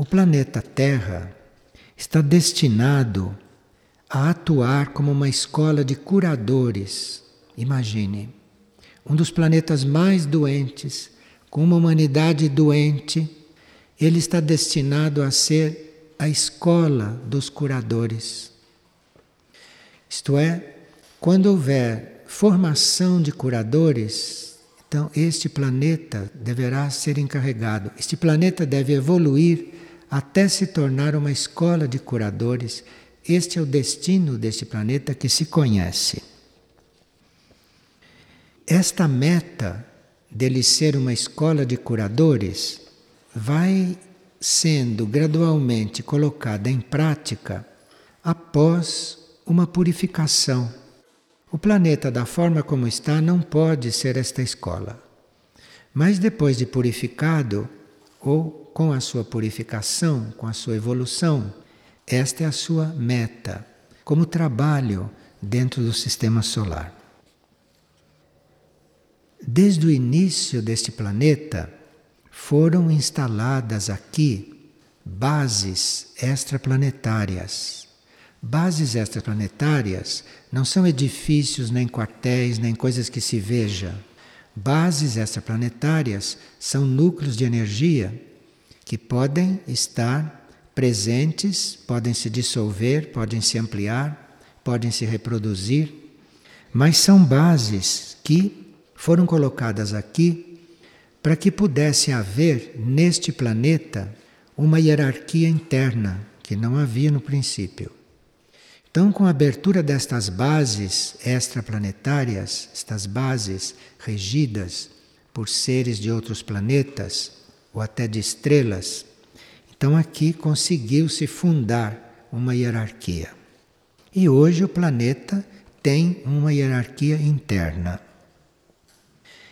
O planeta Terra está destinado a atuar como uma escola de curadores. Imagine, um dos planetas mais doentes, com uma humanidade doente, ele está destinado a ser a escola dos curadores. Isto é, quando houver formação de curadores, então este planeta deverá ser encarregado. Este planeta deve evoluir até se tornar uma escola de curadores. Este é o destino deste planeta que se conhece. Esta meta dele ser uma escola de curadores vai sendo gradualmente colocada em prática após uma purificação. O planeta, da forma como está, não pode ser esta escola. Mas depois de purificado, ou com a sua purificação, com a sua evolução, esta é a sua meta, como trabalho dentro do sistema solar. Desde o início deste planeta, foram instaladas aqui bases extraplanetárias. Bases extraplanetárias não são edifícios, nem quartéis, nem coisas que se veja. Bases extraplanetárias são núcleos de energia que podem estar presentes, podem se dissolver, podem se ampliar, podem se reproduzir, mas são bases que foram colocadas aqui para que pudesse haver neste planeta uma hierarquia interna que não havia no princípio. Então, com a abertura destas bases extraplanetárias, estas bases regidas por seres de outros planetas, ou até de estrelas. Então aqui conseguiu-se fundar uma hierarquia. E hoje o planeta tem uma hierarquia interna.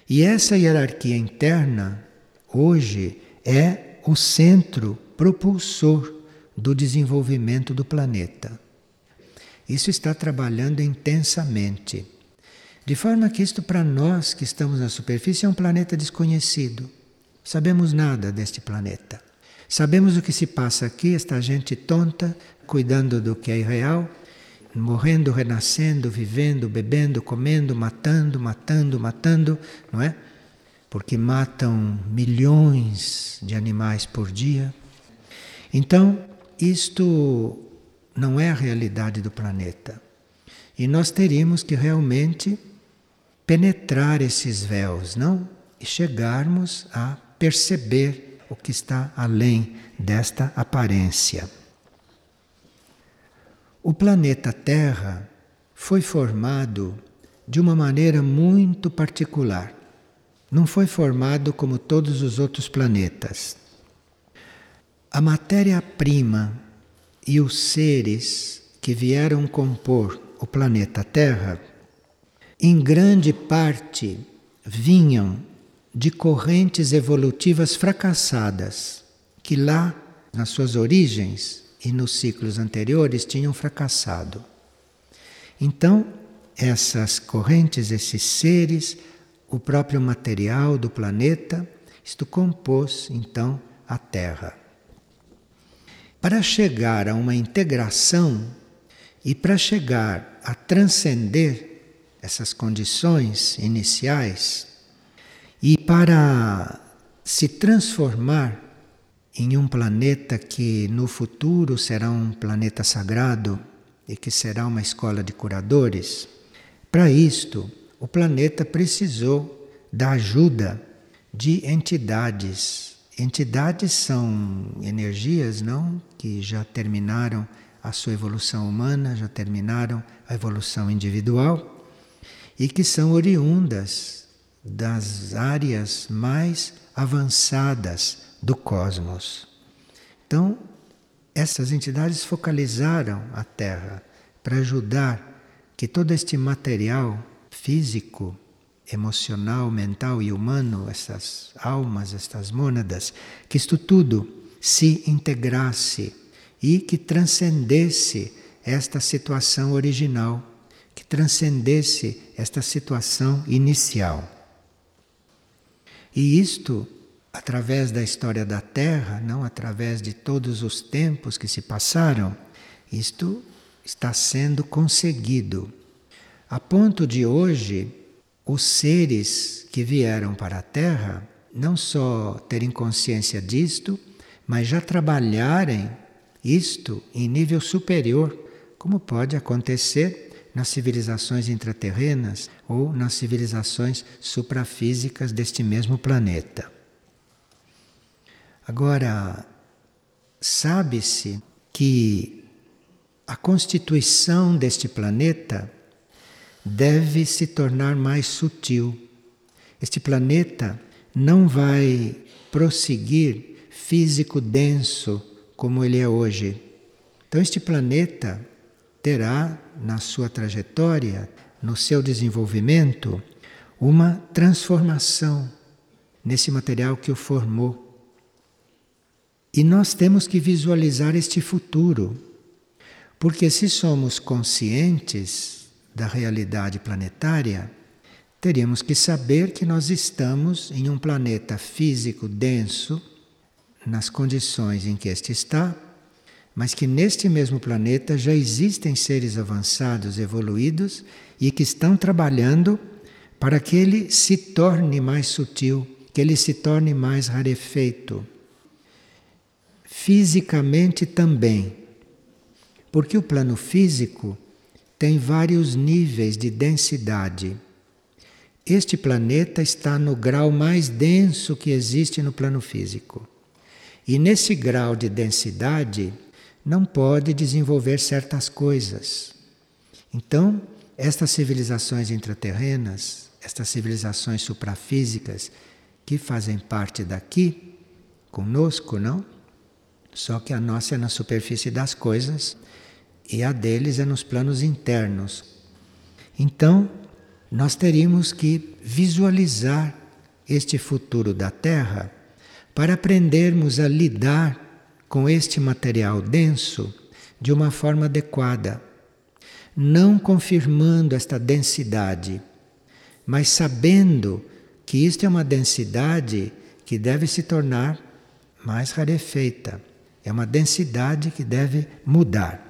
E essa hierarquia interna, hoje, é o centro propulsor do desenvolvimento do planeta. Isso está trabalhando intensamente. De forma que isto, para nós que estamos na superfície, é um planeta desconhecido. Sabemos nada deste planeta. Sabemos o que se passa aqui, esta gente tonta, cuidando do que é irreal, morrendo, renascendo, vivendo, bebendo, comendo, matando, matando, matando, não é? Porque matam milhões de animais por dia. Então, isto não é a realidade do planeta. E nós teríamos que realmente penetrar esses véus, não? E chegarmos a perceber o que está além desta aparência. O planeta Terra foi formado de uma maneira muito particular. Não foi formado como todos os outros planetas. A matéria-prima e os seres que vieram compor o planeta Terra, em grande parte vinham de correntes evolutivas fracassadas, que lá, nas suas origens e nos ciclos anteriores, tinham fracassado. Então, essas correntes, esses seres, o próprio material do planeta, isto compôs então a Terra. Para chegar a uma integração e para chegar a transcender essas condições iniciais, e para se transformar em um planeta que no futuro será um planeta sagrado e que será uma escola de curadores, para isto o planeta precisou da ajuda de entidades. Entidades são energias, não, que já terminaram a sua evolução humana, já terminaram a evolução individual e que são oriundas das áreas mais avançadas do cosmos. Então, essas entidades focalizaram a Terra para ajudar que todo este material físico, emocional, mental e humano, essas almas, estas mônadas, que isto tudo se integrasse e que transcendesse esta situação original, que transcendesse esta situação inicial. E isto através da história da Terra, não através de todos os tempos que se passaram, isto está sendo conseguido. A ponto de hoje, os seres que vieram para a Terra não só terem consciência disto, mas já trabalharem isto em nível superior, como pode acontecer nas civilizações intraterrenas ou nas civilizações suprafísicas deste mesmo planeta. Agora, sabe-se que a constituição deste planeta deve se tornar mais sutil. Este planeta não vai prosseguir físico denso como ele é hoje. Então, este planeta terá na sua trajetória, no seu desenvolvimento, uma transformação nesse material que o formou. E nós temos que visualizar este futuro, porque se somos conscientes da realidade planetária, teríamos que saber que nós estamos em um planeta físico denso, nas condições em que este está, mas que neste mesmo planeta já existem seres avançados, evoluídos e que estão trabalhando para que ele se torne mais sutil, que ele se torne mais rarefeito. Fisicamente também, porque o plano físico tem vários níveis de densidade. Este planeta está no grau mais denso que existe no plano físico. E nesse grau de densidade, não pode desenvolver certas coisas. Então, estas civilizações intraterrenas, estas civilizações suprafísicas que fazem parte daqui, conosco, não? Só que a nossa é na superfície das coisas e a deles é nos planos internos. Então, nós teríamos que visualizar este futuro da Terra para aprendermos a lidar com este material denso de uma forma adequada, não confirmando esta densidade, mas sabendo que isto é uma densidade que deve se tornar mais rarefeita, é uma densidade que deve mudar.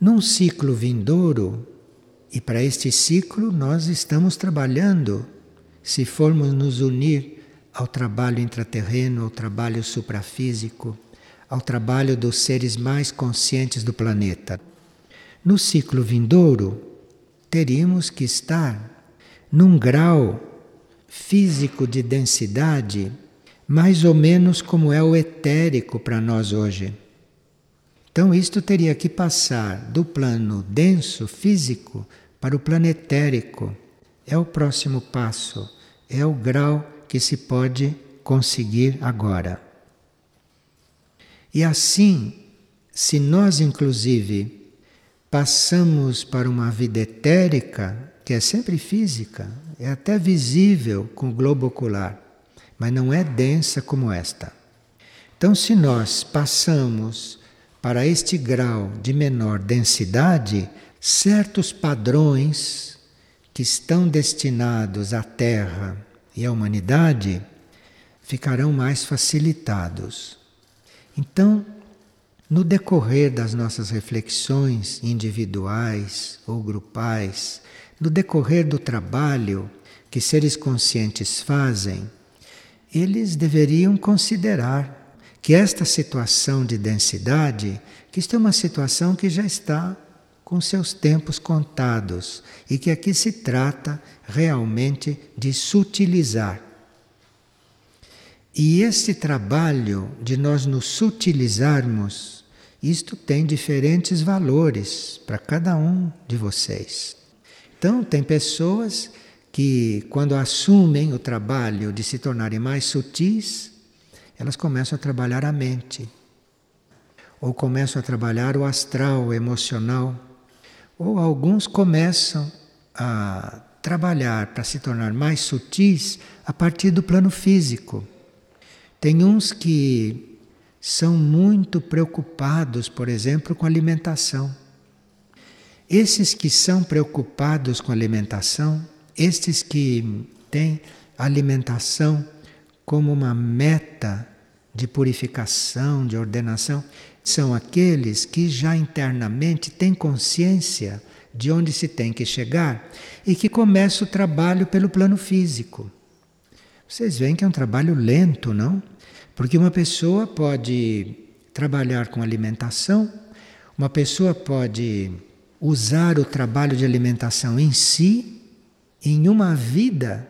Num ciclo vindouro, e para este ciclo nós estamos trabalhando, se formos nos unir ao trabalho intraterreno, ao trabalho suprafísico, ao trabalho dos seres mais conscientes do planeta. No ciclo vindouro, teríamos que estar num grau físico de densidade mais ou menos como é o etérico para nós hoje. Então, isto teria que passar do plano denso físico para o plano etérico. É o próximo passo, é o grau que se pode conseguir agora. E assim, se nós, inclusive, passamos para uma vida etérica, que é sempre física, é até visível com o globo ocular, mas não é densa como esta. Então, se nós passamos para este grau de menor densidade, certos padrões que estão destinados à Terra e a humanidade ficarão mais facilitados. Então, no decorrer das nossas reflexões individuais ou grupais, no decorrer do trabalho que seres conscientes fazem, eles deveriam considerar que esta situação de densidade, que isto é uma situação que já está com seus tempos contados e que aqui se trata realmente de sutilizar. E este trabalho de nós nos sutilizarmos, isto tem diferentes valores para cada um de vocês. Então, tem pessoas que, quando assumem o trabalho de se tornarem mais sutis, elas começam a trabalhar a mente, ou começam a trabalhar o astral, o emocional ou alguns começam a trabalhar para se tornar mais sutis a partir do plano físico. Tem uns que são muito preocupados, por exemplo, com alimentação. Esses que são preocupados com alimentação, estes que têm alimentação como uma meta de purificação, de ordenação, são aqueles que já internamente têm consciência de onde se tem que chegar e que começam o trabalho pelo plano físico. Vocês veem que é um trabalho lento, não? Porque uma pessoa pode trabalhar com alimentação, uma pessoa pode usar o trabalho de alimentação em si, em uma vida,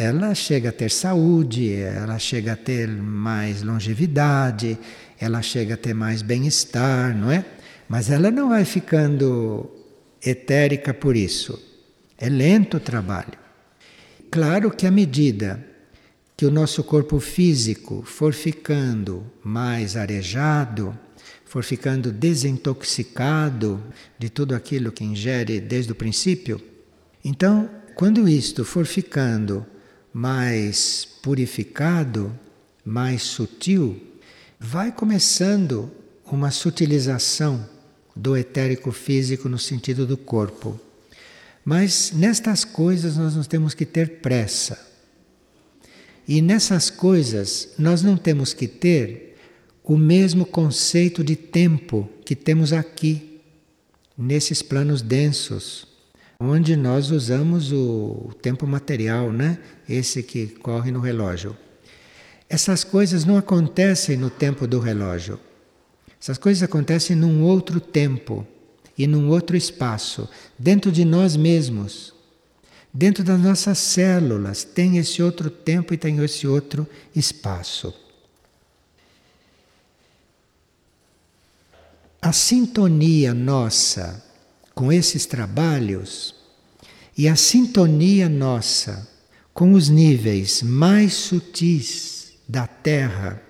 ela chega a ter saúde, ela chega a ter mais longevidade, ela chega a ter mais bem-estar, não é? Mas ela não vai ficando etérica por isso. É lento o trabalho. Claro que à medida que o nosso corpo físico for ficando mais arejado, for ficando desintoxicado de tudo aquilo que ingere desde o princípio, então, quando isto for ficando mais purificado, mais sutil, vai começando uma sutilização do etérico físico no sentido do corpo. Mas nestas coisas nós não temos que ter pressa. E nessas coisas nós não temos que ter o mesmo conceito de tempo que temos aqui, nesses planos densos, onde nós usamos o tempo material, né? Esse que corre no relógio. Essas coisas não acontecem no tempo do relógio. Essas coisas acontecem num outro tempo e num outro espaço, dentro de nós mesmos. Dentro das nossas células tem esse outro tempo e tem esse outro espaço. A sintonia nossa com esses trabalhos e a sintonia nossa com os níveis mais sutis da Terra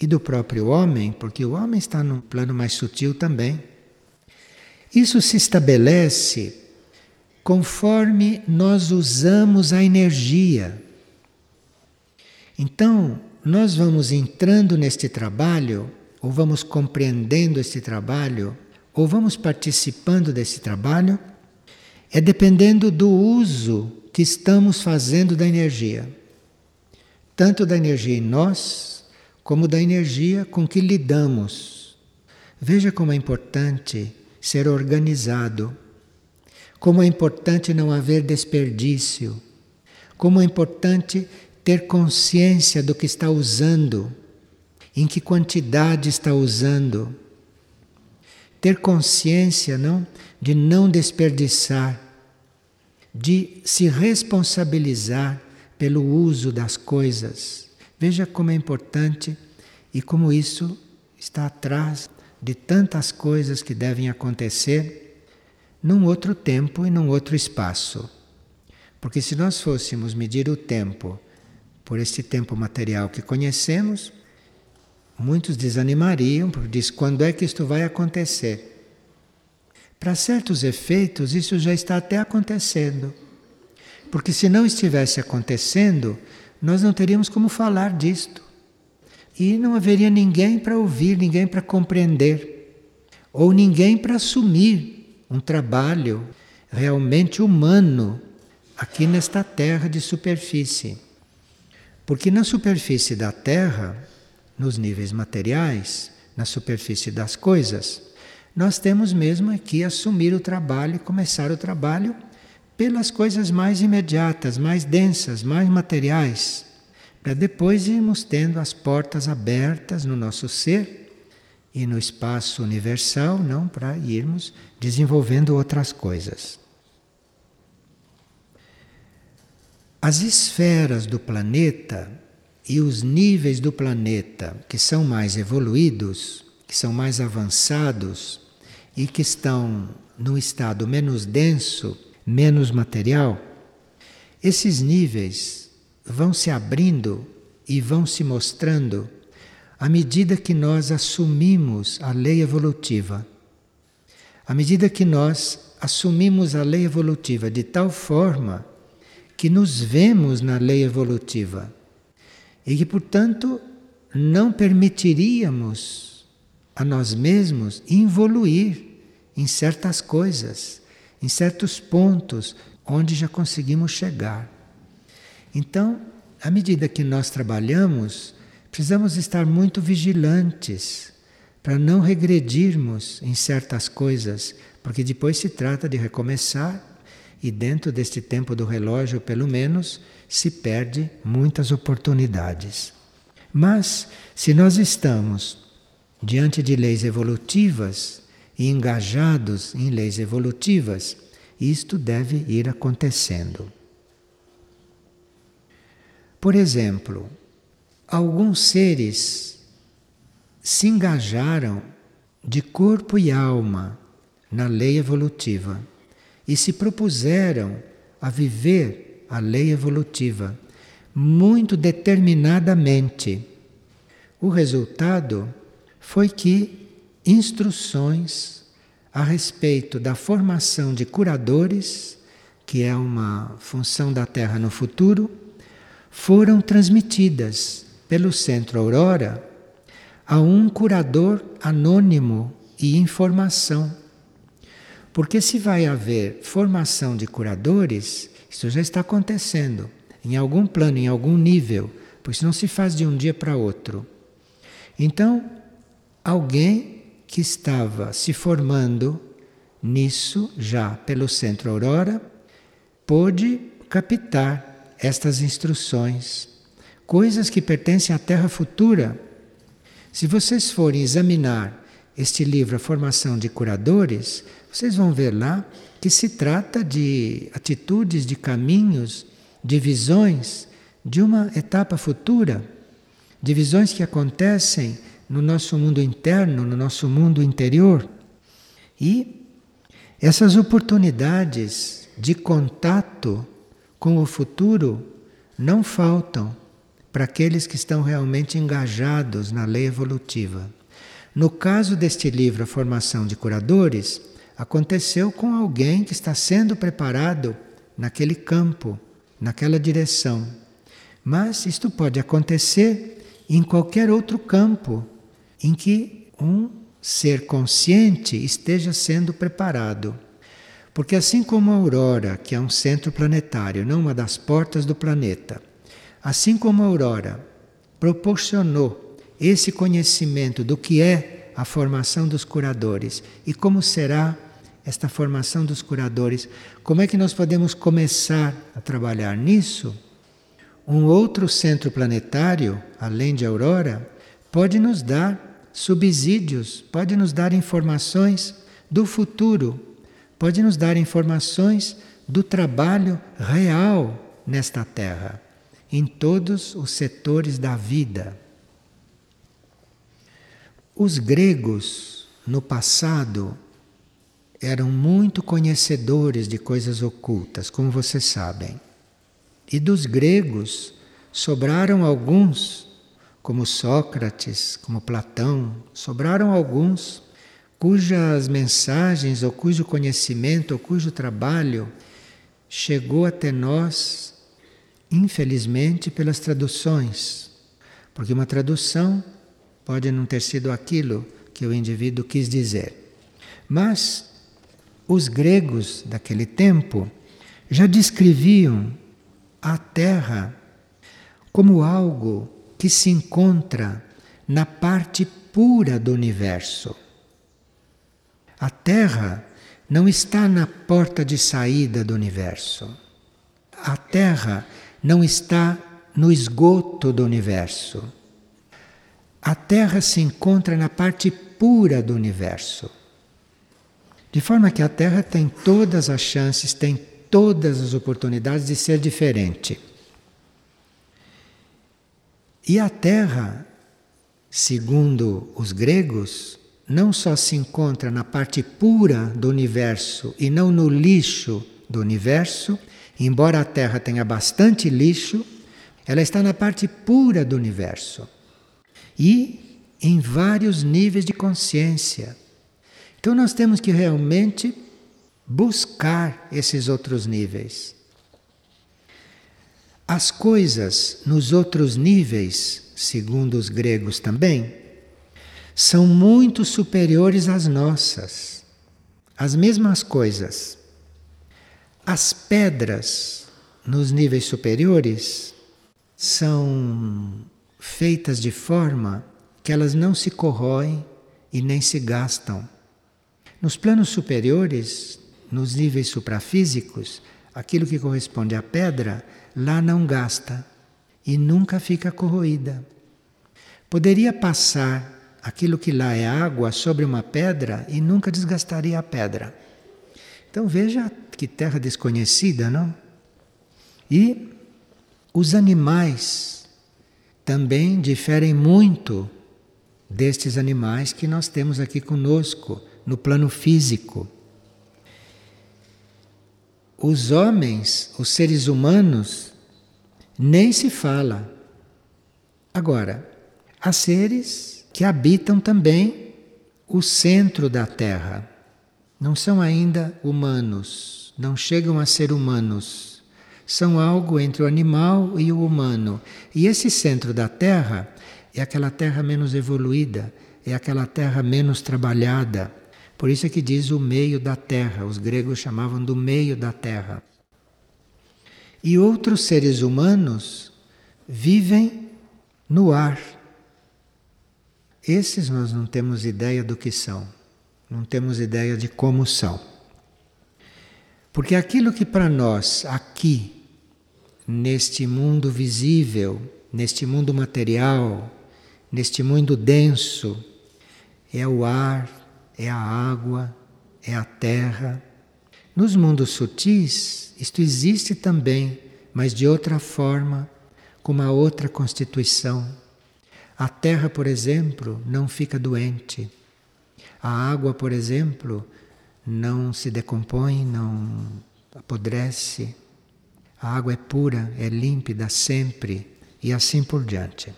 e do próprio homem, porque o homem está num plano mais sutil também. Isso se estabelece conforme nós usamos a energia. Então, nós vamos entrando neste trabalho, ou vamos compreendendo este trabalho, ou vamos participando desse trabalho, é dependendo do uso que estamos fazendo da energia. Tanto da energia em nós, como da energia com que lidamos. Veja como é importante ser organizado como é importante não haver desperdício, como é importante ter consciência do que está usando, em que quantidade está usando. Ter consciência, não, de não desperdiçar, de se responsabilizar pelo uso das coisas. Veja como é importante e como isso está atrás de tantas coisas que devem acontecer num outro tempo e num outro espaço. Porque se nós fôssemos medir o tempo por este tempo material que conhecemos, muitos desanimariam, porque diz quando é que isto vai acontecer? Para certos efeitos, isso já está até acontecendo. Porque se não estivesse acontecendo, nós não teríamos como falar disto. E não haveria ninguém para ouvir, ninguém para compreender, ou ninguém para assumir um trabalho realmente humano aqui nesta terra de superfície. Porque na superfície da terra, nos níveis materiais, na superfície das coisas, nós temos mesmo aqui assumir o trabalho e começar o trabalho pelas coisas mais imediatas, mais densas, mais materiais, para depois irmos tendo as portas abertas no nosso ser e no espaço universal, não para irmos desenvolvendo outras coisas. As esferas do planeta e os níveis do planeta que são mais evoluídos, que são mais avançados e que estão num estado menos denso, menos material, esses níveis vão se abrindo e vão se mostrando à medida que nós assumimos a lei evolutiva, à medida que nós assumimos a lei evolutiva de tal forma que nos vemos na lei evolutiva e que, portanto, não permitiríamos a nós mesmos involuir em certas coisas, em certos pontos onde já conseguimos chegar. Então, à medida que nós trabalhamos, precisamos estar muito vigilantes para não regredirmos em certas coisas, porque depois se trata de recomeçar e dentro deste tempo do relógio, pelo menos, se perde muitas oportunidades. Mas se nós estamos diante de leis evolutivas e engajados em leis evolutivas, isto deve ir acontecendo. Por exemplo, alguns seres se engajaram de corpo e alma na lei evolutiva e se propuseram a viver a lei evolutiva muito determinadamente. O resultado foi que instruções a respeito da formação de curadores, que é uma função da Terra no futuro, foram transmitidas pelo Centro Aurora a um curador anônimo e informação. Porque se vai haver formação de curadores, isso já está acontecendo em algum plano, em algum nível, pois não se faz de um dia para outro. Então, alguém que estava se formando nisso já pelo Centro Aurora pôde captar estas instruções, coisas que pertencem à Terra futura. Se vocês forem examinar este livro, A Formação de Curadores, vocês vão ver lá que se trata de atitudes, de caminhos, de visões de uma etapa futura, de visões que acontecem no nosso mundo interno, no nosso mundo interior. E essas oportunidades de contato com o futuro não faltam para aqueles que estão realmente engajados na lei evolutiva. No caso deste livro, A Formação de Curadores, aconteceu com alguém que está sendo preparado naquele campo, naquela direção. Mas isto pode acontecer em qualquer outro campo em que um ser consciente esteja sendo preparado. Porque assim como a aurora, que é um centro planetário, não uma das portas do planeta, assim como a aurora proporcionou esse conhecimento do que é a formação dos curadores e como será esta formação dos curadores, como é que nós podemos começar a trabalhar nisso? Um outro centro planetário, além de Aurora, pode nos dar subsídios, pode nos dar informações do futuro, pode nos dar informações do trabalho real nesta Terra, em todos os setores da vida. Os gregos, no passado, eram muito conhecedores de coisas ocultas, como vocês sabem. E dos gregos sobraram alguns como Sócrates, como Platão, sobraram alguns cujas mensagens, ou cujo conhecimento, ou cujo trabalho chegou até nós, infelizmente, pelas traduções. Porque uma tradução pode não ter sido aquilo que o indivíduo quis dizer. Mas os gregos daquele tempo já descreviam a Terra como algo que se encontra na parte pura do universo. A Terra não está na porta de saída do universo. A Terra não está no esgoto do universo. A Terra se encontra na parte pura do universo. De forma que a Terra tem todas as chances, tem todas as oportunidades de ser diferente. E a Terra, segundo os gregos, não só se encontra na parte pura do universo e não no lixo do universo, embora a Terra tenha bastante lixo, ela está na parte pura do universo e em vários níveis de consciência. Então nós temos que realmente buscar esses outros níveis. As coisas nos outros níveis, segundo os gregos também, são muito superiores às nossas. As mesmas coisas. As pedras nos níveis superiores são feitas de forma que elas não se corroem e nem se gastam. Nos planos superiores, nos níveis suprafísicos, aquilo que corresponde à pedra, lá não gasta e nunca fica corroída. Poderia passar aquilo que lá é água sobre uma pedra e nunca desgastaria a pedra. Então veja que terra desconhecida, não? E os animais também diferem muito destes animais que nós temos aqui conosco no plano físico. Os homens, os seres humanos, nem se fala. Agora, há seres que habitam também o centro da Terra. Não são ainda humanos, não chegam a ser humanos. São algo entre o animal e o humano. E esse centro da Terra é aquela terra menos evoluída, é aquela terra menos trabalhada. Por isso é que diz o meio da terra, os gregos chamavam do meio da terra. E outros seres humanos vivem no ar. Esses nós não temos ideia do que são, não temos ideia de como são. Porque aquilo que para nós, aqui, neste mundo visível, neste mundo material, neste mundo denso, é o ar, é a água, é a terra. Nos mundos sutis, isto existe também, mas de outra forma, com uma outra constituição. A terra, por exemplo, não fica doente. A água, por exemplo, não se decompõe, não apodrece. A água é pura, é límpida sempre e assim por diante.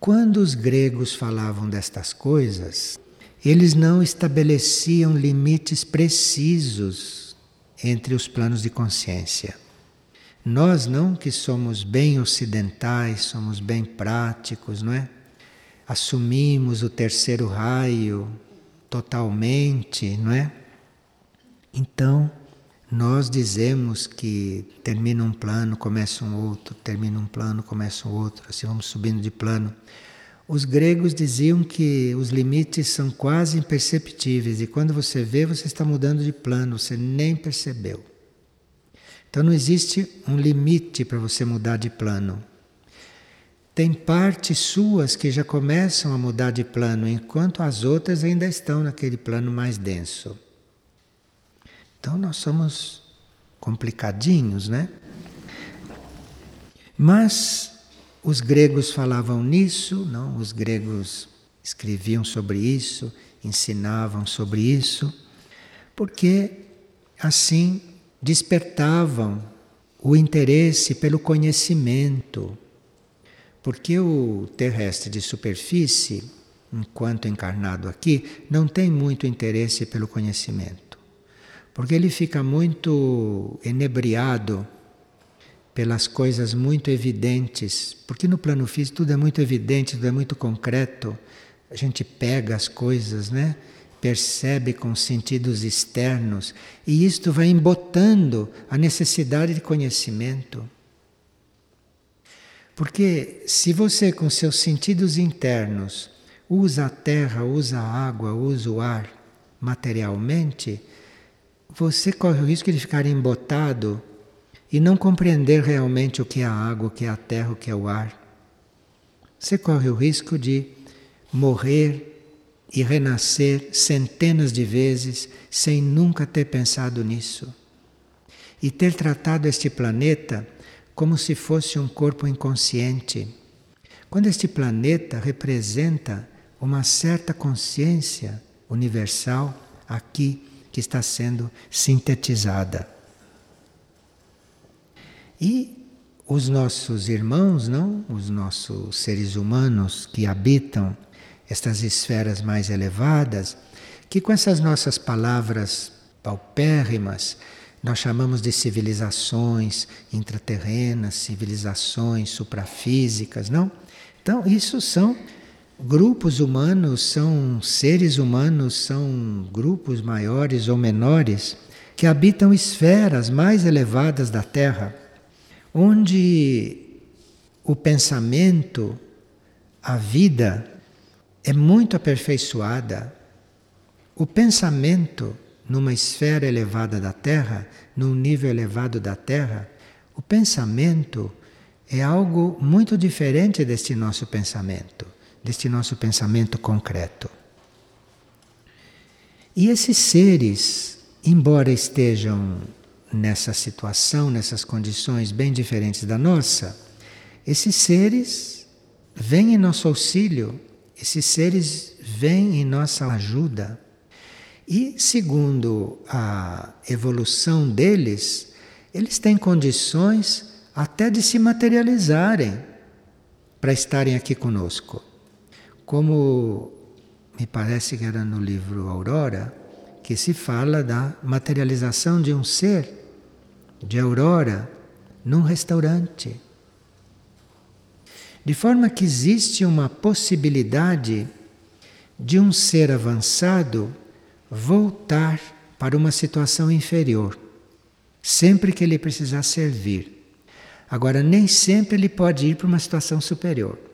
Quando os gregos falavam destas coisas, eles não estabeleciam limites precisos entre os planos de consciência. Nós não que somos bem ocidentais, somos bem práticos, não é? Assumimos o terceiro raio totalmente, não é? Então, nós dizemos que termina um plano, começa um outro, termina um plano, começa um outro, assim vamos subindo de plano. Os gregos diziam que os limites são quase imperceptíveis e quando você vê, você está mudando de plano, você nem percebeu. Então não existe um limite para você mudar de plano. Tem partes suas que já começam a mudar de plano, enquanto as outras ainda estão naquele plano mais denso. Então nós somos complicadinhos, né? Mas os gregos falavam nisso, não? Os gregos escreviam sobre isso, ensinavam sobre isso, porque assim despertavam o interesse pelo conhecimento. Porque o terrestre de superfície, enquanto encarnado aqui, não tem muito interesse pelo conhecimento porque ele fica muito enebriado pelas coisas muito evidentes, porque no plano físico tudo é muito evidente, tudo é muito concreto. A gente pega as coisas, né? Percebe com sentidos externos e isto vai embotando a necessidade de conhecimento. Porque se você com seus sentidos internos usa a terra, usa a água, usa o ar materialmente, você corre o risco de ficar embotado e não compreender realmente o que é a água, o que é a terra, o que é o ar. Você corre o risco de morrer e renascer centenas de vezes sem nunca ter pensado nisso. E ter tratado este planeta como se fosse um corpo inconsciente. Quando este planeta representa uma certa consciência universal aqui que está sendo sintetizada. E os nossos irmãos, não, os nossos seres humanos que habitam estas esferas mais elevadas, que com essas nossas palavras paupérrimas nós chamamos de civilizações intraterrenas, civilizações suprafísicas, não? Então, isso são Grupos humanos são seres humanos, são grupos maiores ou menores que habitam esferas mais elevadas da Terra, onde o pensamento, a vida é muito aperfeiçoada. O pensamento numa esfera elevada da Terra, num nível elevado da Terra, o pensamento é algo muito diferente deste nosso pensamento, deste nosso pensamento concreto. E esses seres, embora estejam nessa situação, nessas condições bem diferentes da nossa, esses seres vêm em nosso auxílio, esses seres vêm em nossa ajuda. E, segundo a evolução deles, eles têm condições até de se materializarem para estarem aqui conosco. Como me parece que era no livro Aurora, que se fala da materialização de um ser, de Aurora, num restaurante. De forma que existe uma possibilidade de um ser avançado voltar para uma situação inferior, sempre que ele precisar servir. Agora, nem sempre ele pode ir para uma situação superior.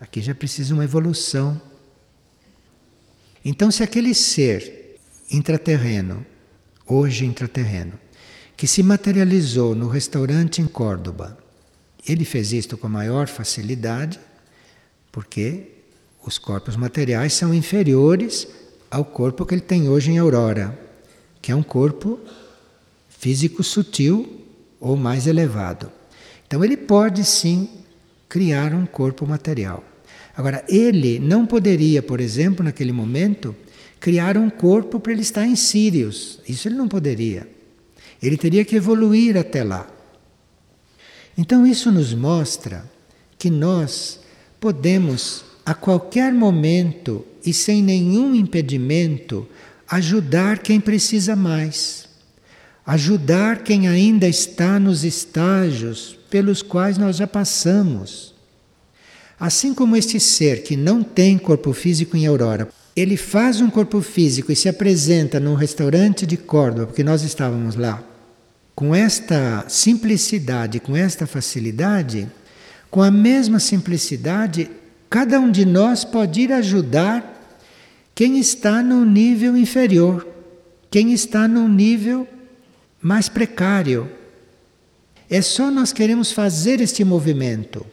Aqui já precisa uma evolução. Então, se aquele ser intraterreno, hoje intraterreno, que se materializou no restaurante em Córdoba, ele fez isto com maior facilidade, porque os corpos materiais são inferiores ao corpo que ele tem hoje em Aurora, que é um corpo físico sutil ou mais elevado. Então ele pode sim criar um corpo material. Agora, ele não poderia, por exemplo, naquele momento, criar um corpo para ele estar em Sírios. Isso ele não poderia. Ele teria que evoluir até lá. Então, isso nos mostra que nós podemos, a qualquer momento e sem nenhum impedimento, ajudar quem precisa mais, ajudar quem ainda está nos estágios pelos quais nós já passamos. Assim como este ser que não tem corpo físico em Aurora, ele faz um corpo físico e se apresenta num restaurante de Córdoba, porque nós estávamos lá, com esta simplicidade, com esta facilidade, com a mesma simplicidade, cada um de nós pode ir ajudar quem está num nível inferior, quem está num nível mais precário. É só nós queremos fazer este movimento.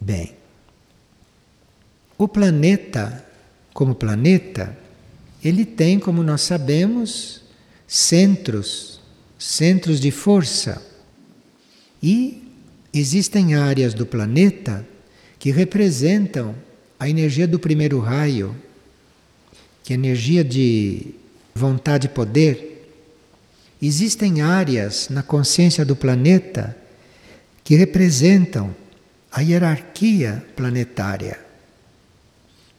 Bem, o planeta, como planeta, ele tem, como nós sabemos, centros, centros de força. E existem áreas do planeta que representam a energia do primeiro raio, que é energia de vontade e poder. Existem áreas na consciência do planeta que representam a hierarquia planetária.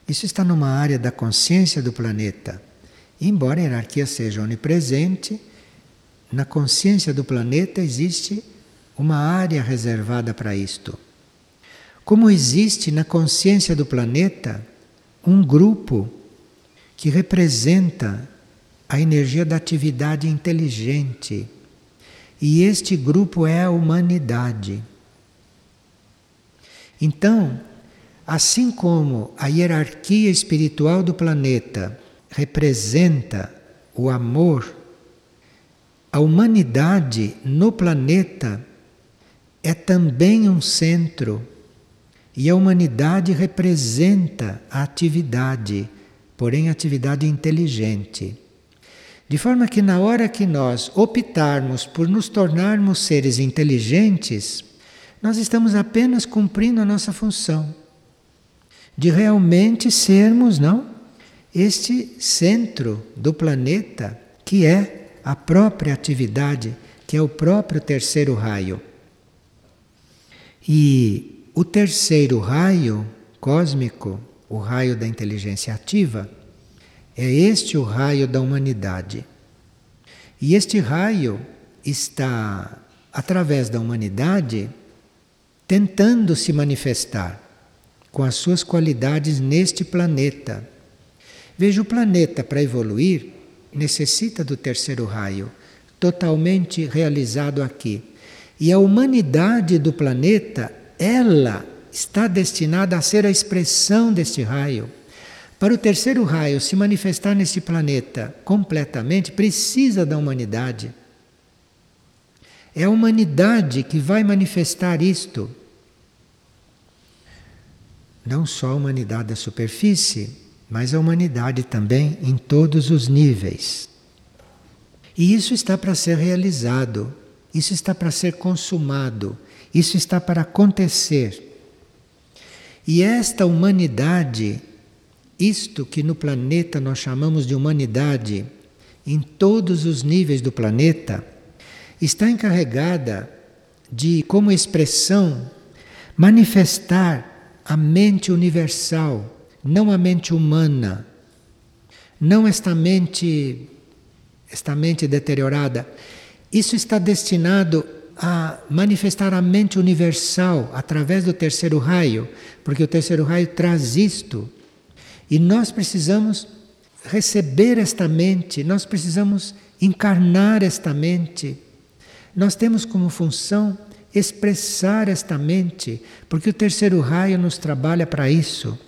Isso está numa área da consciência do planeta. Embora a hierarquia seja onipresente, na consciência do planeta existe uma área reservada para isto. Como existe na consciência do planeta um grupo que representa a energia da atividade inteligente. E este grupo é a humanidade. Então, assim como a hierarquia espiritual do planeta representa o amor, a humanidade no planeta é também um centro e a humanidade representa a atividade, porém atividade inteligente. De forma que na hora que nós optarmos por nos tornarmos seres inteligentes, nós estamos apenas cumprindo a nossa função de realmente sermos, não? este centro do planeta, que é a própria atividade, que é o próprio terceiro raio. E o terceiro raio cósmico, o raio da inteligência ativa, é este o raio da humanidade. E este raio está, através da humanidade, tentando se manifestar com as suas qualidades neste planeta Veja, o planeta para evoluir, necessita do terceiro raio, totalmente realizado aqui. E a humanidade do planeta, ela está destinada a ser a expressão deste raio. Para o terceiro raio se manifestar neste planeta completamente, precisa da humanidade. É a humanidade que vai manifestar isto. Não só a humanidade da superfície, mas a humanidade também em todos os níveis. E isso está para ser realizado, isso está para ser consumado, isso está para acontecer. E esta humanidade isto que no planeta nós chamamos de humanidade, em todos os níveis do planeta, está encarregada de, como expressão, manifestar a mente universal, não a mente humana, não esta mente, esta mente deteriorada. Isso está destinado a manifestar a mente universal através do terceiro raio, porque o terceiro raio traz isto e nós precisamos receber esta mente, nós precisamos encarnar esta mente. Nós temos como função expressar esta mente, porque o terceiro raio nos trabalha para isso.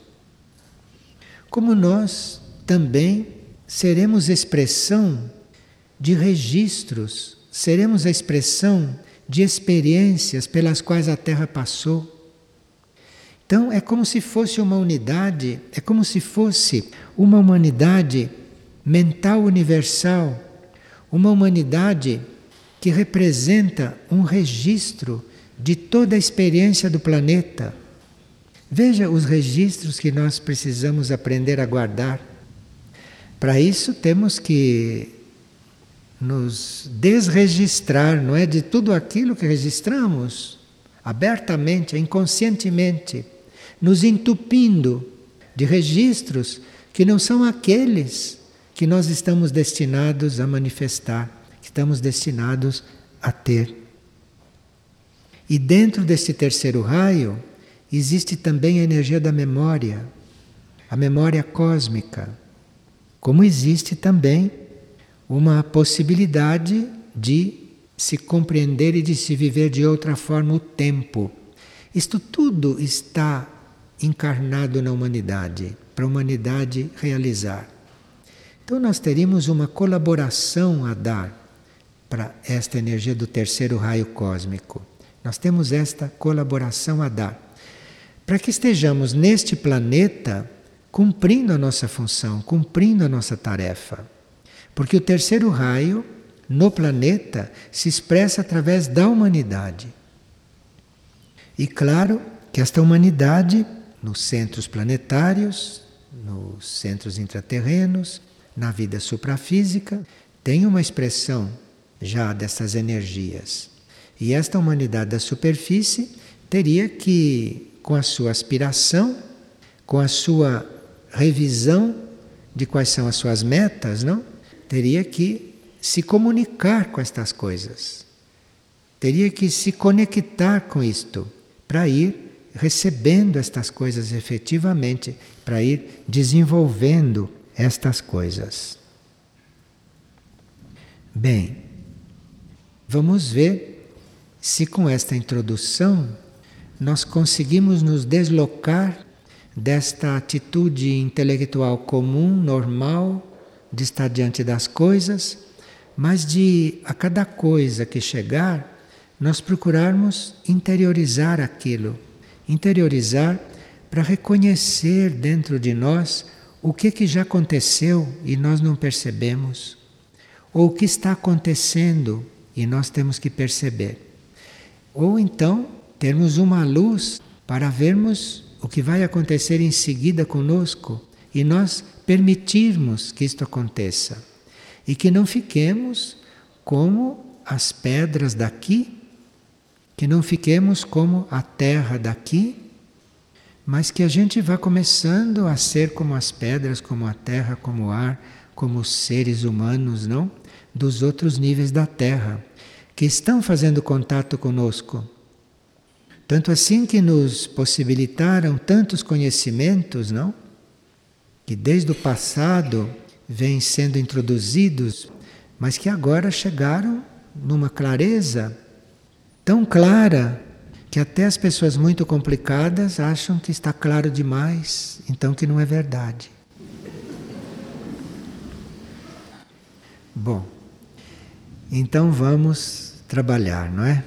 Como nós também seremos expressão de registros, seremos a expressão de experiências pelas quais a Terra passou. Então é como se fosse uma unidade, é como se fosse uma humanidade mental universal, uma humanidade que representa um registro de toda a experiência do planeta. Veja os registros que nós precisamos aprender a guardar. Para isso temos que nos desregistrar, não é de tudo aquilo que registramos abertamente, inconscientemente nos entupindo de registros que não são aqueles que nós estamos destinados a manifestar, que estamos destinados a ter. E dentro deste terceiro raio existe também a energia da memória, a memória cósmica, como existe também uma possibilidade de se compreender e de se viver de outra forma o tempo. Isto tudo está encarnado na humanidade, para a humanidade realizar. Então nós teríamos uma colaboração a dar para esta energia do terceiro raio cósmico. Nós temos esta colaboração a dar. Para que estejamos neste planeta cumprindo a nossa função, cumprindo a nossa tarefa. Porque o terceiro raio no planeta se expressa através da humanidade. E claro que esta humanidade nos centros planetários, nos centros intraterrenos, na vida suprafísica, tem uma expressão já dessas energias. E esta humanidade da superfície teria que, com a sua aspiração, com a sua revisão de quais são as suas metas, não? Teria que se comunicar com estas coisas. Teria que se conectar com isto para ir recebendo estas coisas efetivamente, para ir desenvolvendo estas coisas. Bem, vamos ver se com esta introdução nós conseguimos nos deslocar desta atitude intelectual comum, normal, de estar diante das coisas, mas de a cada coisa que chegar, nós procurarmos interiorizar aquilo. Interiorizar para reconhecer dentro de nós o que, que já aconteceu e nós não percebemos, ou o que está acontecendo e nós temos que perceber. Ou então termos uma luz para vermos o que vai acontecer em seguida conosco e nós permitirmos que isto aconteça. E que não fiquemos como as pedras daqui que não fiquemos como a terra daqui, mas que a gente vá começando a ser como as pedras, como a terra, como o ar, como os seres humanos, não? Dos outros níveis da terra, que estão fazendo contato conosco. Tanto assim que nos possibilitaram tantos conhecimentos, não? Que desde o passado vêm sendo introduzidos, mas que agora chegaram numa clareza tão clara que até as pessoas muito complicadas acham que está claro demais, então que não é verdade. Bom, então vamos trabalhar, não é?